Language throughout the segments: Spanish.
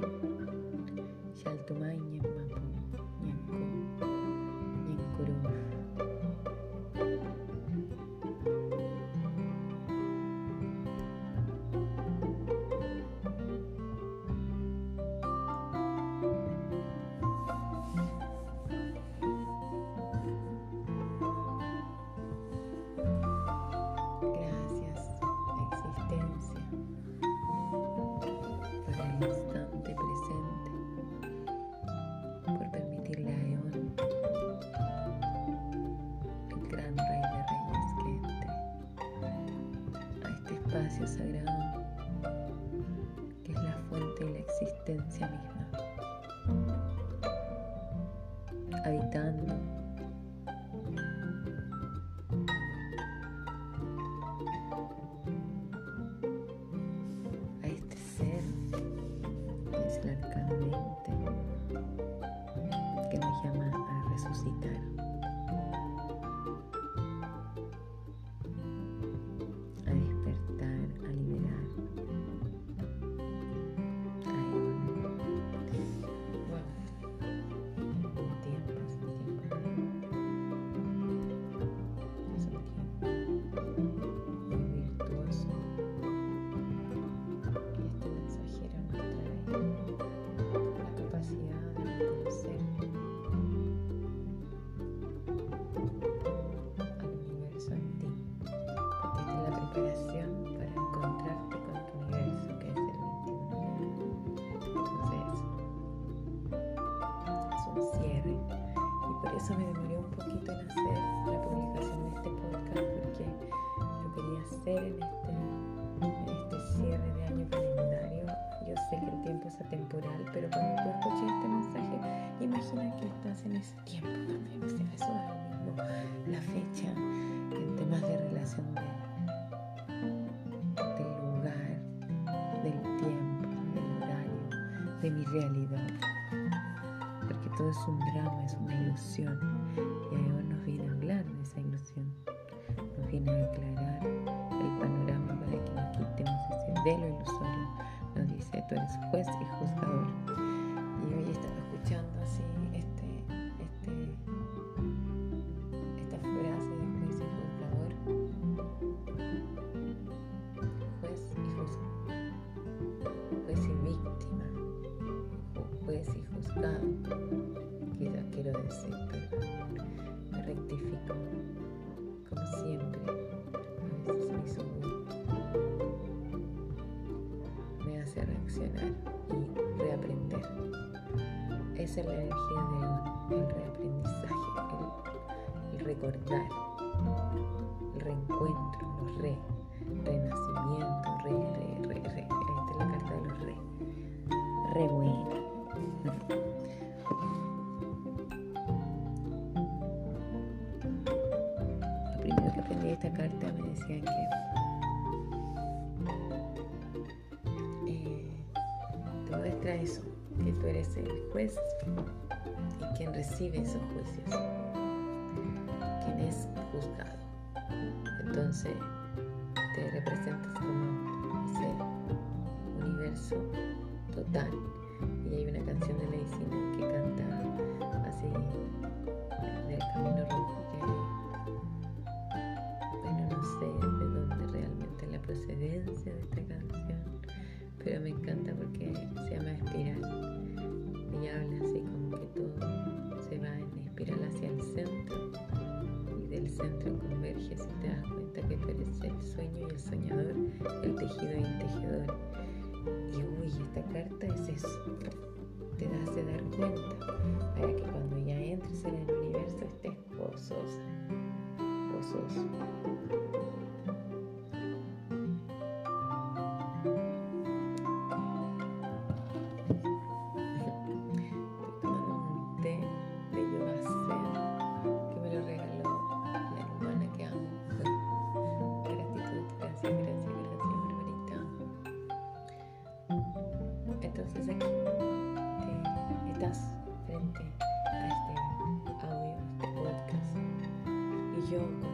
thank you espacio sagrado que es la fuente de la existencia misma, habitando me demoré un poquito en hacer la publicación de este podcast porque lo quería hacer en este, en este cierre de año calendario. Yo sé que el tiempo es atemporal, pero cuando tú escuches este mensaje, imagina que estás en ese tiempo Viene a aclarar el panorama para que nos quitemos ese velo ilusorio. Nos dice, tú eres juez y juzgador. Y hoy estaba escuchando así este, este, esta frase de juez y juzgador. Juez y juzgador. Juez y víctima. Juez y juzgado. Quizás quiero decir, pero me rectifico. Esa es la energía de hoy, el reaprendizaje, el, recordar, el reencuentro, los re, renacimiento, re, re, re, re. Esta es la carta de los re. Re. Lo primero que aprendí de esta carta me decían que eh, muestra eso, que tú eres el juez y quien recibe esos juicios, quien es juzgado. Entonces te representas como ese universo total. Y hay una canción de centro converges y te das cuenta que tú eres el sueño y el soñador, el tejido y el tejedor. Y uy, esta carta es eso, te das de dar cuenta para que cuando ya entres en el universo estés gozosa, gozoso. Entonces aquí te estás frente a este audio, este podcast, y yo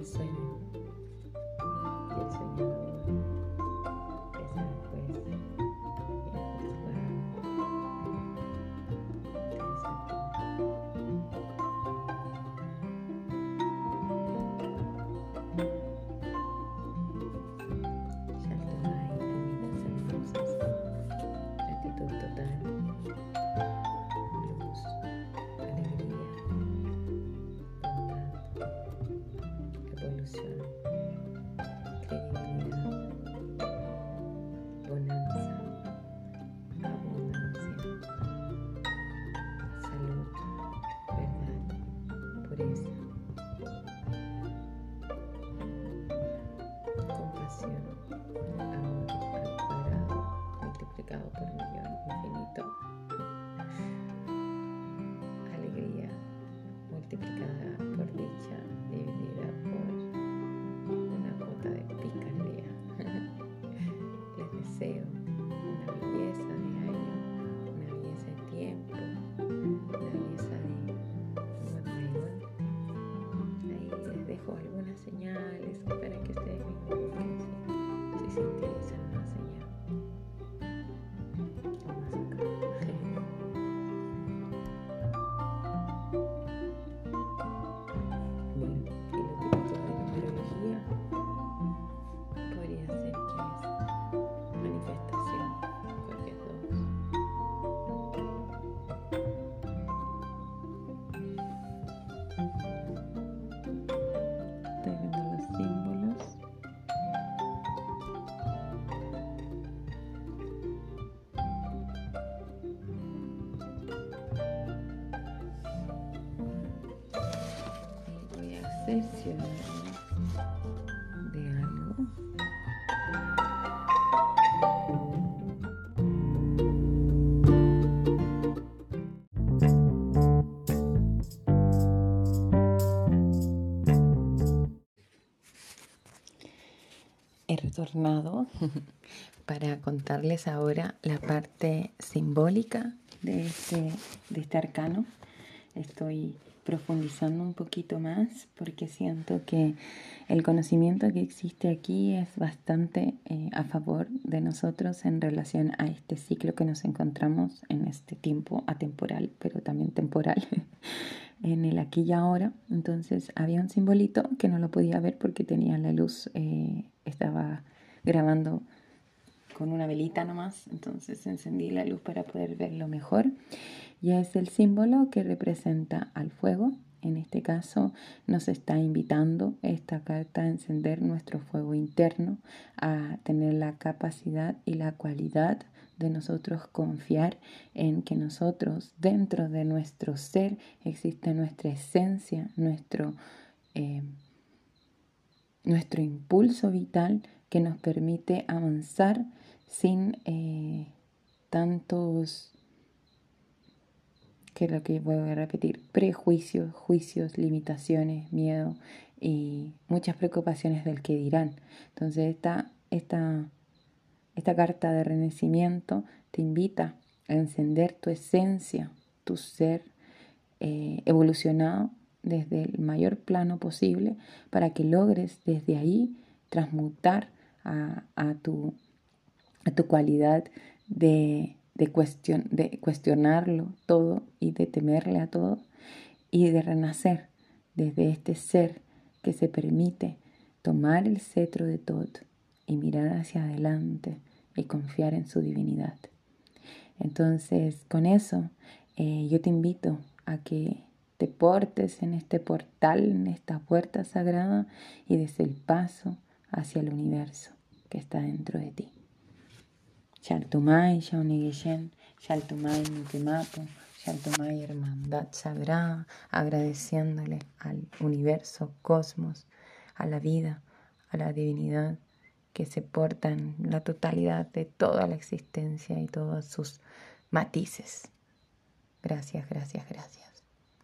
this later. Pureza, compasión, amor al multiplicado por un millón infinito, alegría multiplicada De algo. He retornado para contarles ahora la parte simbólica de este, de este arcano. Estoy profundizando un poquito más porque siento que el conocimiento que existe aquí es bastante eh, a favor de nosotros en relación a este ciclo que nos encontramos en este tiempo atemporal, pero también temporal, en el aquí y ahora. Entonces había un simbolito que no lo podía ver porque tenía la luz, eh, estaba grabando con una velita nomás, entonces encendí la luz para poder verlo mejor. Y es el símbolo que representa al fuego. En este caso nos está invitando esta carta a encender nuestro fuego interno, a tener la capacidad y la cualidad de nosotros confiar en que nosotros, dentro de nuestro ser, existe nuestra esencia, nuestro, eh, nuestro impulso vital que nos permite avanzar sin eh, tantos, que lo que voy a repetir, prejuicios, juicios, limitaciones, miedo y muchas preocupaciones del que dirán. Entonces esta, esta, esta carta de renacimiento te invita a encender tu esencia, tu ser eh, evolucionado desde el mayor plano posible para que logres desde ahí transmutar a, a, tu, a tu cualidad de, de, cuestion, de cuestionarlo todo y de temerle a todo y de renacer desde este ser que se permite tomar el cetro de todo y mirar hacia adelante y confiar en su divinidad. Entonces, con eso, eh, yo te invito a que te portes en este portal, en esta puerta sagrada y des el paso hacia el universo que está dentro de ti. Shaltumay, Shaunigeshen, Shaltumay, Nukemapo, Shaltumay, Hermandad Sagrada, agradeciéndole al universo, cosmos, a la vida, a la divinidad que se porta en la totalidad de toda la existencia y todos sus matices. Gracias, gracias, gracias.